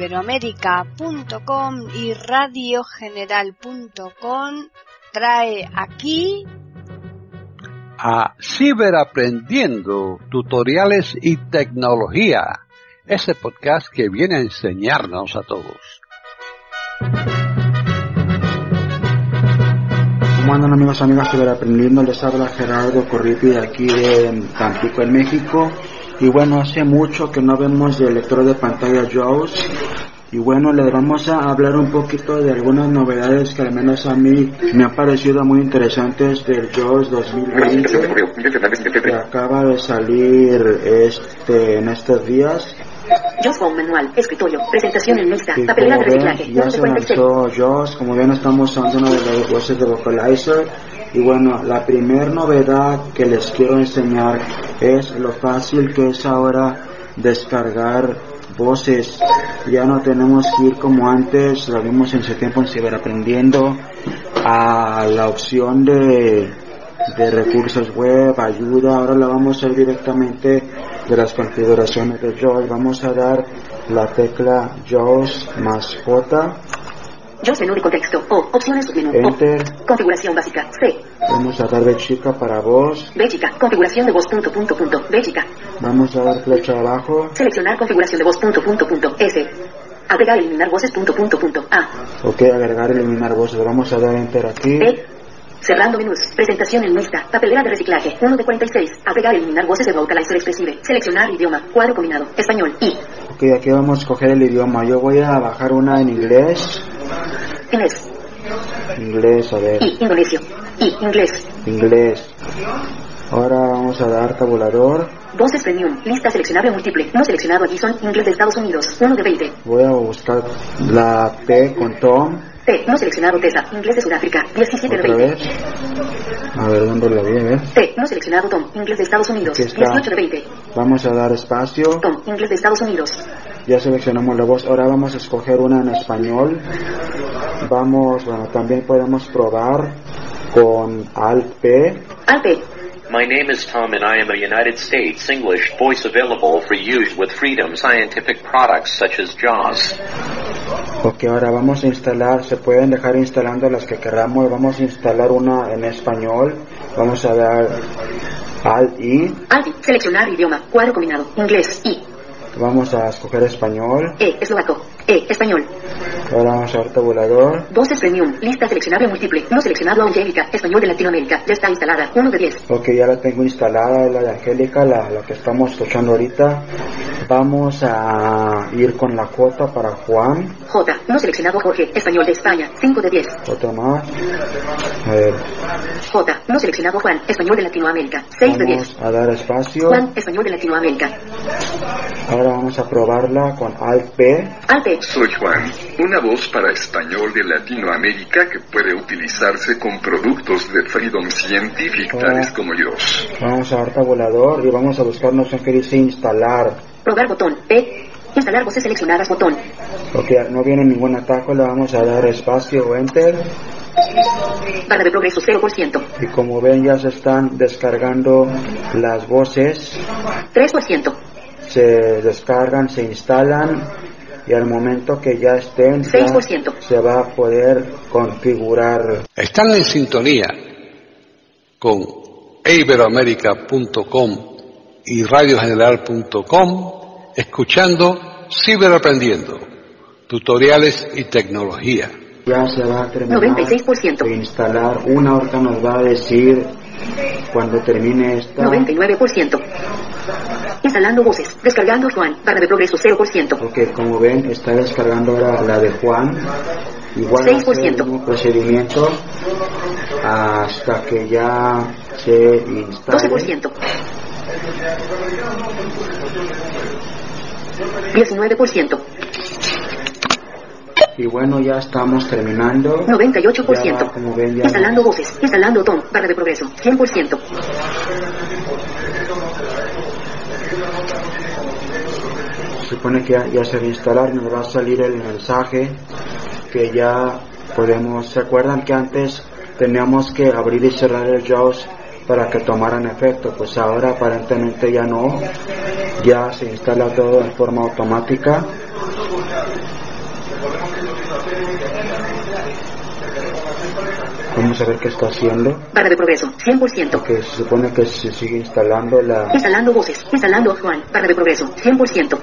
iberoamérica.com y radiogeneral.com trae aquí a Ciberaprendiendo, tutoriales y tecnología, ese podcast que viene a enseñarnos a todos. ¿Cómo andan amigos, amigas Ciberaprendiendo? Les habla Gerardo Corripi de aquí de Tampico, en México. Y bueno, hace mucho que no vemos el lector de pantalla JAWS. Y bueno, les vamos a hablar un poquito de algunas novedades que al menos a mí me han parecido muy interesantes del JAWS 2020 que acaba de salir este en estos días. JAWS manual, escritorio, presentación en mixta, papelera de reciclaje, ya se lanzó JAWS, como ven estamos usando una de las voces de Vocalizer. Y bueno, la primera novedad que les quiero enseñar es lo fácil que es ahora descargar voces. Ya no tenemos que ir como antes, lo vimos en ese tiempo en Ciberaprendiendo, a la opción de, de recursos web, ayuda. Ahora la vamos a hacer directamente de las configuraciones de JAWS. Vamos a dar la tecla JAWS más J. JAWS menú de contexto, O, opciones submenú, O, Enter. configuración básica, C, Vamos a dar chica para voz. B chica, configuración de voz, punto, punto, punto, B chica, Vamos a dar flecha abajo. seleccionar configuración de voz, punto, punto, punto, S, agregar, eliminar voces, punto, punto, punto, A, Ok, agregar, eliminar voces. Vamos a dar enter aquí. B, cerrando menús, presentación en mixta, papelera de reciclaje, 1 de 46, agregar, eliminar voces de vocalizer expresive, seleccionar idioma, cuadro combinado, español, I, Ok, aquí vamos a escoger el idioma. Yo voy a bajar una en inglés. Inglés, Inglés, a ver. I, indonesio, I, inglés, Inglés. Ahora vamos a dar tabulador. voces premium, lista seleccionable múltiple, no seleccionado aquí son inglés de Estados Unidos, 1 de 20, Voy a buscar la P con Tom. T, no seleccionado TESA, inglés de Sudáfrica, 17 de Otra 20. vez. A ver dónde lo vi, ver. T, no seleccionado Tom, inglés de Estados Unidos, Aquí está. 18 de 20. Vamos a dar espacio. Tom, inglés de Estados Unidos. Ya seleccionamos la voz. Ahora vamos a escoger una en español. Vamos, bueno, también podemos probar con Alt P. Alpe, My name is Tom and I am a United States English voice available for use with Freedom Scientific products such as JAWS. Ok, ahora vamos a instalar, se pueden dejar instalando las que queramos. Vamos a instalar una en español. Vamos a dar Alt I. Alpi, seleccionar idioma, cuadro combinado, inglés, I, Vamos a escoger español. E, eslovaco, E, español. Ahora vamos a dar tabulador. Voces premium, lista seleccionable múltiple, no seleccionado Angélica, español de Latinoamérica, ya está instalada, 1 de 10. Ok, ya la tengo instalada, la de Angélica, la, la que estamos escuchando ahorita. Vamos a ir con la cuota para Juan. J, no seleccionado Jorge, español de España, 5 de 10. Otra más. A ver, J, no seleccionado Juan, español de Latinoamérica, 6 de 10. vamos a dar espacio. Juan, español de Latinoamérica. Ahora vamos a probarla con Alt P. Alpe, Soy Juan, una voz para español de Latinoamérica que puede utilizarse con productos de Freedom Scientific tales como yo. Vamos a dar tabulador y vamos a buscar una opción que dice instalar. Probar botón, P, instalar voces seleccionadas botón. Ok, no viene ningún ataque, le vamos a dar espacio o enter. Barra de progreso 0%, Y como ven ya se están descargando las voces. 3%, se descargan, se instalan y al momento que ya estén ya 6%. se va a poder configurar. Están en sintonía con iberoamerica.com y radiogeneral.com escuchando Ciberaprendiendo, tutoriales y tecnología. Ya se va a terminar 96%. de instalar. Una ahorita nos va a decir cuando termine esta. 99%. Instalando voces, descargando Juan, barra de progreso 0%. Porque como ven está descargando ahora la de Juan. Igual va a ser el 6%. mismo procedimiento hasta que ya se instale. 12%. 19%. Y bueno, ya estamos terminando. 98%. Ya como ven, ya Instalando voces, instalando Tom, barra de progreso 100%. Se supone que ya, ya se va a instalar y nos va a salir el mensaje que ya podemos. ¿Se acuerdan que antes teníamos que abrir y cerrar el JAWS para que tomaran efecto? Pues ahora aparentemente ya no. Ya se instala todo de forma automática. Vamos a ver qué está haciendo. Barra de progreso, 100%. Que se supone que se sigue instalando la... Instalando voces. Instalando Juan. Barra de progreso, 100%.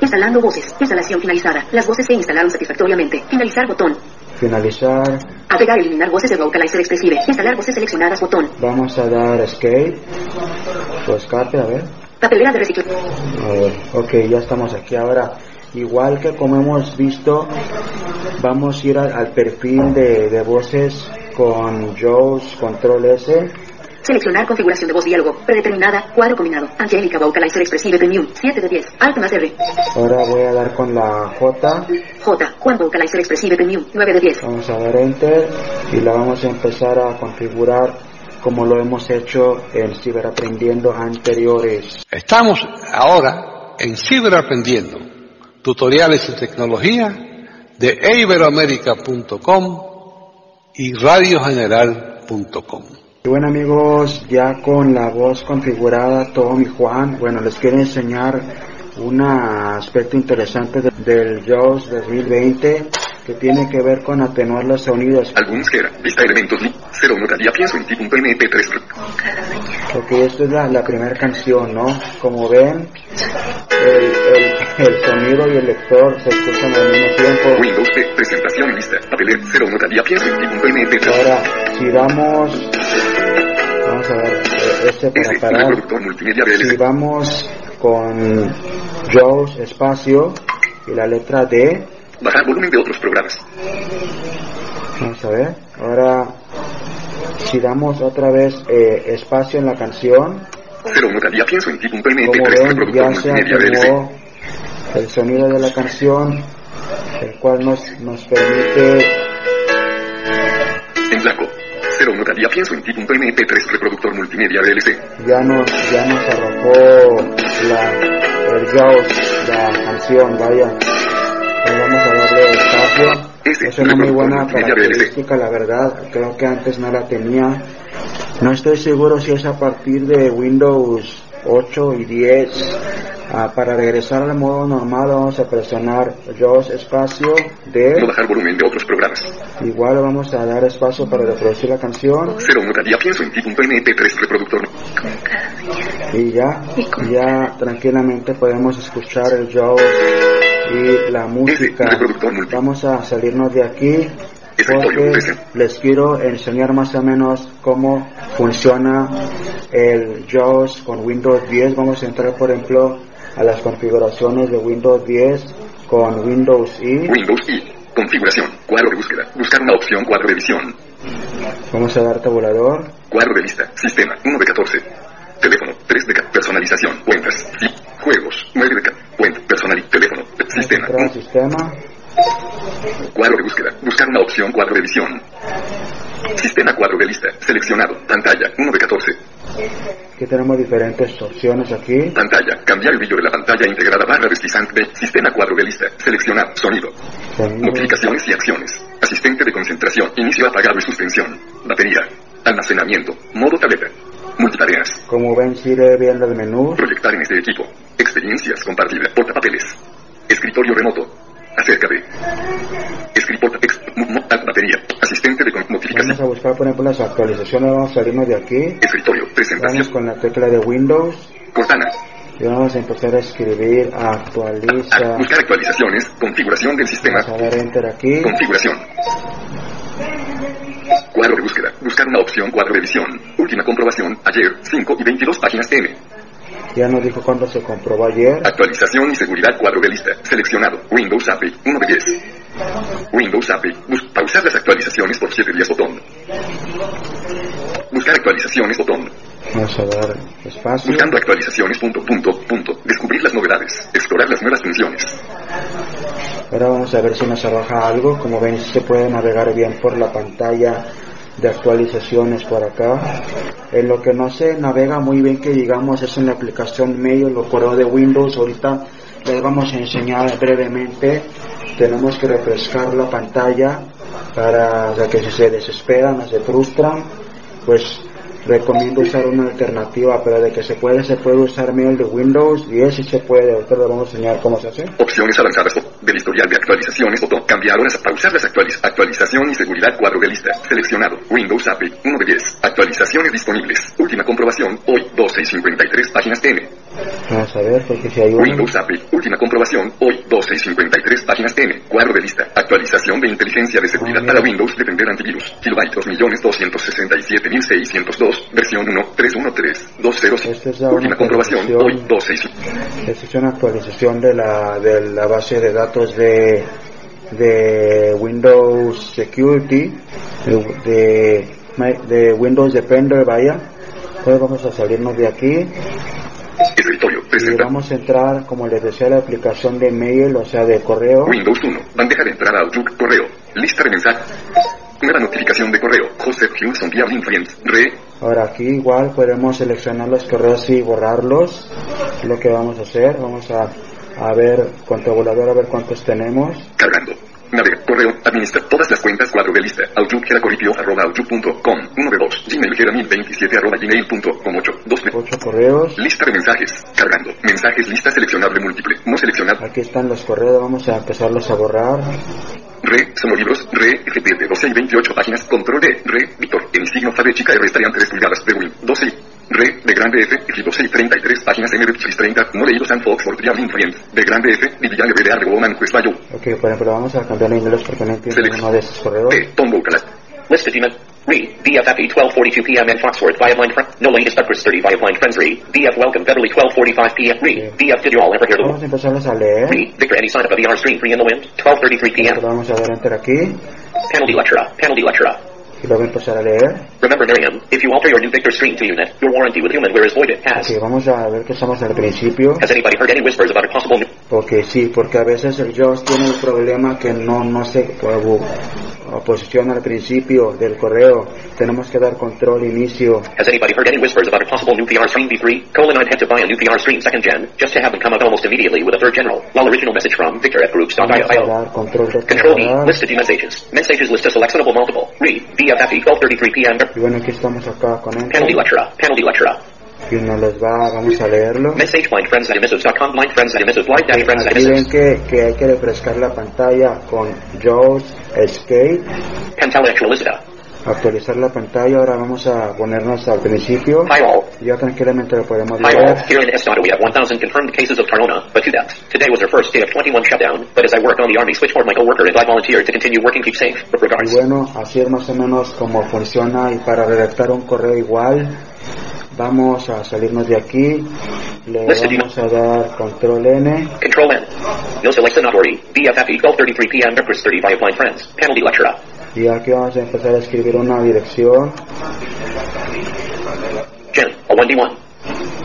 Instalando voces. Instalación finalizada. Las voces se instalaron satisfactoriamente. Finalizar botón. Finalizar. Agregar eliminar voces de Vocalizer Expressive. Instalar voces seleccionadas botón. Vamos a dar escape. O escape, a ver. Papelera de reciclaje. A ver, ok, ya estamos aquí. Ahora, igual que como hemos visto, vamos a ir al, al perfil de, de voces con JAWS Control S. Seleccionar configuración de voz diálogo. Predeterminada. Cuadro combinado. Angélica Vocalizer Expressive Premium. 7 de 10. Alt más R. Ahora voy a dar con la J. J. Juan Vocalizer Expressive Premium. 9 de 10. Vamos a dar Enter y la vamos a empezar a configurar como lo hemos hecho en Ciberaprendiendo anteriores. Estamos ahora en Ciberaprendiendo, tutoriales de tecnología de iberoamerica.com y radiogeneral.com. Y bueno amigos, ya con la voz configurada, Tom y Juan, bueno, les quiero enseñar un aspecto interesante de- del JAWS 2020 que tiene que ver con atenuar los sonidos. Algunos que era. Lista elementos. li- Cero notaría pienso en ti. punto MP3. Porque esto es la, la primera canción, ¿no? Como ven, el, el, el sonido y el lector se escuchan al mismo tiempo. Windows P. Presentación lista. Ti. punto MP3. Ahora, si damos, vamos a ver, eh, este para S. parar. Si vamos con JAWS espacio y la letra D, Bajar volumen de otros programas. vamos a ver. Ahora, si damos otra vez eh, espacio en la canción, Cero notaría pienso en ti. punto como MP3. ven Reproductor ya se multimedia atenuó el sonido de la canción, el cual nos, nos permite En blanco. Cero notaría pienso en ti. punto MP3. Reproductor multimedia VLC. ya nos ya nos arrojó la el JAWS, la canción, vaya. Pues vamos a darle espacio. Es una muy buena característica, la verdad. Creo que antes no la tenía. No estoy seguro si es a partir de Windows 8 y 10. Ah, para regresar al modo normal vamos a presionar JAWS espacio No D. bajar volumen de otros programas. Igual vamos a dar espacio para reproducir la canción. Cero notaría pienso en ti. punto MP3. Reproductor. y ya, ya tranquilamente podemos escuchar el JAWS y la música. Vamos a salirnos de aquí porque les quiero enseñar más o menos cómo funciona el JAWS con Windows 10. Vamos a entrar, por ejemplo, a las configuraciones de Windows 10 con Windows E. Windows I. Configuración. Cuadro de búsqueda. Buscar una opción. Cuadro de visión. Vamos a dar tabulador. Cuadro de lista. Sistema. 1 de 14. Teléfono. 3 de ca- Personalización. Cuentas. Sí. Juegos. 9 de ca- Cuenta. Personal. Teléfono. Sistema. sistema. Cuadro de búsqueda. Buscar una opción. Cuadro de visión. Sistema. Cuadro de lista. Seleccionado. Pantalla. 1 de 14. Aquí tenemos diferentes opciones aquí. Pantalla. Cambiar el brillo de la pantalla integrada. Barra deslizante. de Sistema. Cuadro de lista. Seleccionado. Sonido. Sonido. Notificaciones y acciones. Asistente de concentración. Inicio apagado y suspensión. Batería. Almacenamiento. Modo tableta. Multitareas. Como ven, sigue viendo el menú. Proyectar en este equipo. Experiencias compartidas. Portapapeles. Escritorio remoto. Acerca de. Ah, batería. Asistente de con- Vamos notificación. a buscar, por ejemplo, las actualizaciones. Vamos a salirnos de aquí. Escritorio. Vamos Presentación. con la tecla de Windows. Cortana. Y vamos a empezar a escribir actualiza. buscar actualizaciones. Configuración del sistema. Vamos a dar enter aquí. Configuración. Cuadro de búsqueda. Buscar una opción. Cuadro de visión. Última comprobación. Ayer. 5 y 22 páginas M. Ya nos dijo cuándo se comprobó ayer. Actualización y seguridad. Cuadro de lista. Seleccionado. Windows API. 1 de 10. Windows API. Bus- pausar las actualizaciones por 7 días. Botón. Buscar actualizaciones. Botón. Vamos a dar espacio. Buscando actualizaciones. Punto, punto, punto. Descubrir las novedades. Explorar las nuevas funciones. Ahora vamos a ver si nos arroja algo. Como ven, se puede navegar bien por la pantalla de actualizaciones por acá. En lo que no se navega muy bien que digamos es en la aplicación medio, lo correo de Windows. Ahorita les vamos a enseñar brevemente. Tenemos que refrescar la pantalla para que si se desesperan o se frustran, pues recomiendo usar una alternativa, pero de que se puede, se puede usar mail de Windows 10 y se puede. Ahorita le vamos a enseñar cómo se hace. Opciones avanzadas del historial de actualizaciones. Botón. Cambiar horas. Pausar las actualiz Actualización y seguridad. Cuadro de lista. Seleccionado. Windows API 1 de 10. Actualizaciones disponibles. Última comprobación. Hoy 12 y 53 páginas TN. Vamos a ver, porque si hay una. Windows API. Última comprobación. Hoy 12 y 53 páginas TN. Cuadro de lista. Actualización de inteligencia de seguridad para Windows. Defender antivirus. Kilobyte 2.267.602. Versión 1. 313. 206. Esta es la Última comprobación. Hoy 12 y Esta es una actualización de la, de la base de datos de, de Windows Security, de, de, Windows Defender, vaya. Pues vamos a salirnos de aquí Escritorio. y Presenta. vamos a entrar, como les decía, a la aplicación de mail, o sea, de correo. Windows 1. Bandeja de entrada Outlook. Correo. Lista de mensajes. Nueva notificación de correo. Joseph Hughes Via Friends. Re. Ahora aquí igual podemos seleccionar los correos y borrarlos. Es lo que vamos a hacer. Vamos a, a ver con tabulador a ver cuántos tenemos. Cargando. Correo. Administra todas las cuentas. Cuadro de lista. Outlook. Geracoripio. Arroba outlook.com. 1 de 2. Gmail. Gera 1027. Arroba gmail.com. 8. 2 de. Ocho correos. Lista de mensajes. Cargando. Mensajes. Lista seleccionable múltiple. No seleccionado. Aquí están los correos. Vamos a empezarlos a borrar. Re. Sonolibros. Re. FP de 12 y 28 páginas. Control D. Re. Víctor. En signo F de chica R estarían 3 pulgadas. De Win. 12 y. Re. De grande F. F 12 y 33 páginas. M de Chris 30. No leídos and Fox for Trial Friend. De grande F. Divillan de R. Woman Quest Bayo. Ok, por ejemplo, vamos a cambiar inglés porque no entiendo uno de esos correos. T. Tom Vocalat. List of email. Read. DFFE 1242 p.m. in Foxworth via blind friend. No latest Douglas 30 via blind friends. Read. DF welcome Beverly 1245 p.m. Read. DF did you all ever hear the Vamos a empezarlos a leer. Read. Victor any sign of a VR screen free in the wind. 1233 p.m. Pero vamos a dar enter aquí Penalty lecture. Penalty lecture. Lo voy a leer. Remember Miriam, if you alter your new Victor screen to unit, your warranty with Humanware is voided. Has. Ok, vamos a ver que estamos al principio. Has anybody heard any whispers about a possible new Ok, sí, porque a veces el JAWS tiene el problema que no, no se posiciona al principio del correo. Tenemos que dar control inicio. Has anybody heard any whispers about a possible new PR screen V3? Colon I'd had to buy a new PR screen second gen, just to have them come out almost immediately with a third general. While original message from Victor at groups.io. control de Control D, descargar. list of messages. Messages list a selectable multiple. Read, DFFE 1233 p.m. Y bueno, aquí estamos acá con Penalty enter. lecture. Penalty lecture. Y nos los va, vamos a leerlo. Message blind friends at emissives.com, friends at emissives, friends emissives. que, que hay que refrescar la pantalla con JAWS Escape. Pentel actualizita. Actualizar la pantalla. Ahora vamos a ponernos al principio. Y ya tranquilamente lo podemos leer. Here in we have 1,000 confirmed cases of corona, but. Today was our first day of 21 shutdown, but as I work on the Army switchboard, my co-worker and I volunteered to continue working keep safe. With Y regards. bueno, así es más o menos como funciona y para redactar un correo igual vamos a salirnos de aquí, le vamos a dar control N, Control N. No selecta not worry. BFFE 1233 p.m. Breakfast 30 via blind friends. Penalty lecture. Y aquí vamos a empezar a escribir una dirección, Gen. A 1D1.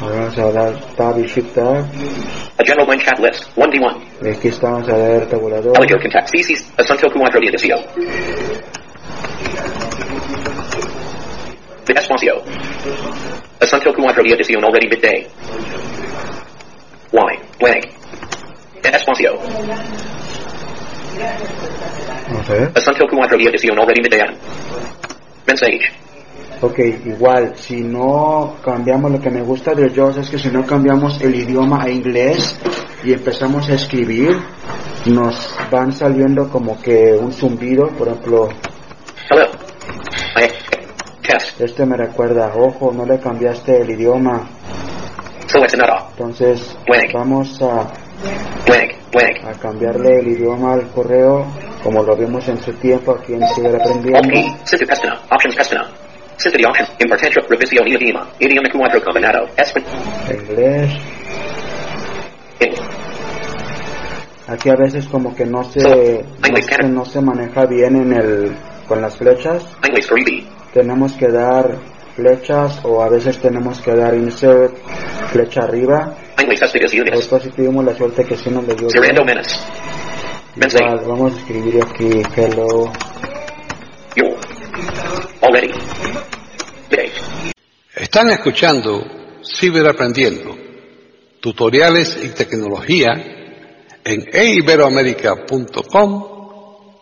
Ahora vamos a dar tab y shift tab, A general blind chat list. 1D1. y aquí estamos a ver tabulador, Elegio contact species. Asunto cuatro de edicio. The Espacio. Asunto cuatro de edición already midday. Y. Blank. The Espacio. Mensage. ok, igual, si no cambiamos, lo que me gusta de JAWS es que si no cambiamos el idioma a inglés y empezamos a escribir, nos van saliendo como que un zumbido, por ejemplo, Hello. Test. Este me recuerda, ojo, no le cambiaste el idioma. Entonces Blank. vamos a, Blank. Blank. a cambiarle el idioma al correo, como lo vimos en su tiempo aquí en Seguir Alt Aprendiendo. P. Synth Pestina. Options Pestina. Synth the option. Impartentio. Revisio idioma. Idioma cuatro combinado. Inglés. In. Aquí a veces como que no se, no se, no se maneja bien en el, con las flechas. English 3B. Tenemos que dar flechas o a veces tenemos que dar insert, flecha arriba. Después si tuvimos la suerte que sí nos le dio. Igual, vamos a escribir aquí hello. Already. Day. Están escuchando Ciberaprendiendo, tutoriales y tecnología en eiberoamerica.com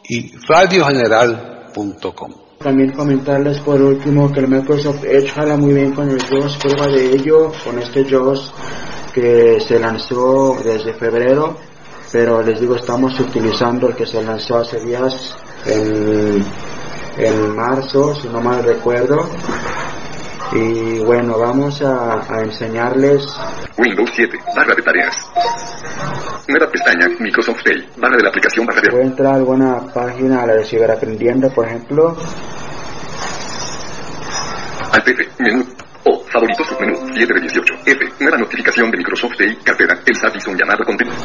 y radiogeneral.com. También comentarles por último que el Microsoft Edge jala muy bien con el JAWS, prueba de ello con este JAWS que se lanzó desde febrero, pero les digo estamos utilizando el que se lanzó hace días en, en marzo, si no mal recuerdo. Y bueno, vamos a, a enseñarles Windows 7, barra de tareas. Nueva pestaña, Microsoft Pay, barra de la aplicación barra Voy a de... entrar a alguna página, a la de Ciberaprendiendo, por ejemplo. Alt F, menú. Favoritos submenú, 7 de 18. F, nueva notificación de Microsoft Pay, cartera, el SAT hizo un llamado a contenido.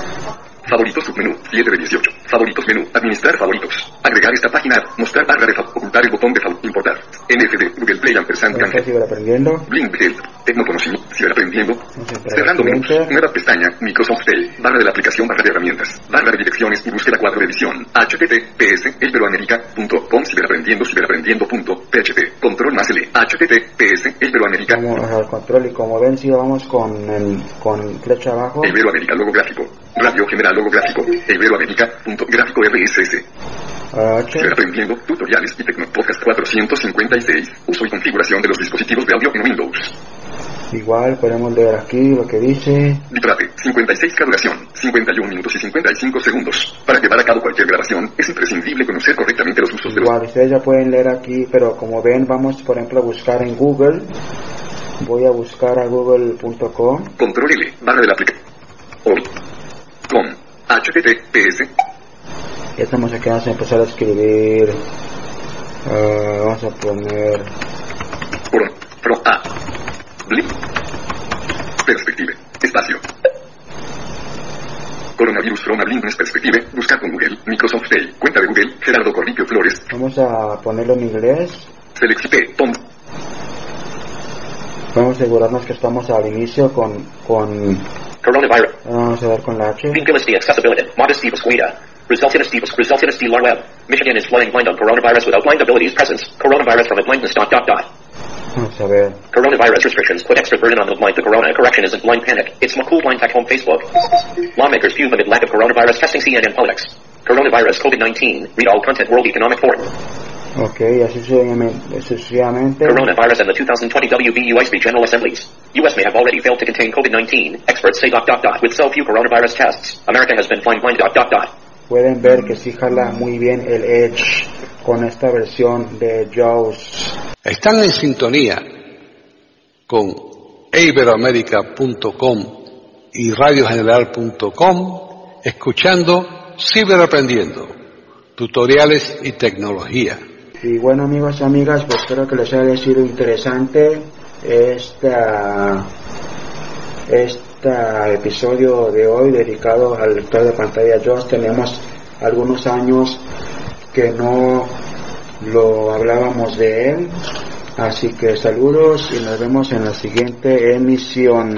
Favoritos submenú, 7 de 18. Favoritos menú, administrar favoritos. Agregar esta página, mostrar barra de ocultar el botón de importar. NFD, Google Play ampersand. Ciberaprendiendo. Blink Help, Tecnoconocimiento, Ciberaprendiendo. Cerrando menús, nueva pestaña, Microsoft Pay, barra de la aplicación, barra de herramientas, barra de direcciones y búsqueda cuadro de edición, https, elperoamerica.com, ciberaprendiendo, ciberaprendiendo.php, control más L, https, Vamos al control y como ven, si vamos con, el, con flecha abajo. Iberoamérica logo gráfico, radio general logo gráfico, iberoamérica.gráfico RSS, H. ciberaprendiendo, tutoriales y Tecno Podcast 456, uso y configuración de los dispositivos de audio en Windows. Igual podemos leer aquí lo que dice. Bitrate, 56K duración, 51 minutos y 55 segundos. Para llevar a cabo cualquier grabación, es imprescindible conocer correctamente los usos de los... Igual, ustedes ya pueden leer aquí, pero como ven, vamos por ejemplo a buscar en Google. Voy a buscar a google.com. Control L, barra de la aplicación. Com, https, Ya estamos aquí, vamos a empezar a escribir. ah, vamos a poner. pro, pro, a, blip, perspective, espacio. Coronavirus from a Blinkness Perspective, buscar con Google, Microsoft Pay, cuenta de Google, Gerardo Corripio Flores, Vamos a ponerlo en inglés. Selexite, Tom, Vamos a asegurarnos que estamos al inicio con. con Coronavirus. Ah, vamos a ver con la H. Vinculisty accessibility. Modesty Squida. Resultinus divus. Resultinus D. Web. Michigan is flying blind on coronavirus without blind abilities presence. Coronavirus from a blindness dot dot dot. Vamos a ver. Coronavirus restrictions put extra burden on the blind. The corona correction isn't blind panic. It's McCool blind tech home Facebook. Lawmakers fume amid lack of coronavirus testing CNN politics. Coronavirus COVID-19. Read all content World Economic Forum. Ok, así sucesivamente. Coronavirus and the 2020 WB USB General Assemblies. U.S. may have already failed to contain COVID-19. Experts say dot dot dot. With so few coronavirus tests, America has been flying blind dot dot dot. Pueden ver que sí jala muy bien el Edge con esta versión de JAWS. Están en sintonía con iberoamerica.com y radiogeneral.com escuchando Ciberaprendiendo, tutoriales y tecnología. Y bueno amigos y amigas, pues espero que les haya sido interesante esta, este episodio de hoy dedicado al lector de pantalla JAWS. Tenemos algunos años que no lo hablábamos de él. Así que saludos y nos vemos en la siguiente emisión.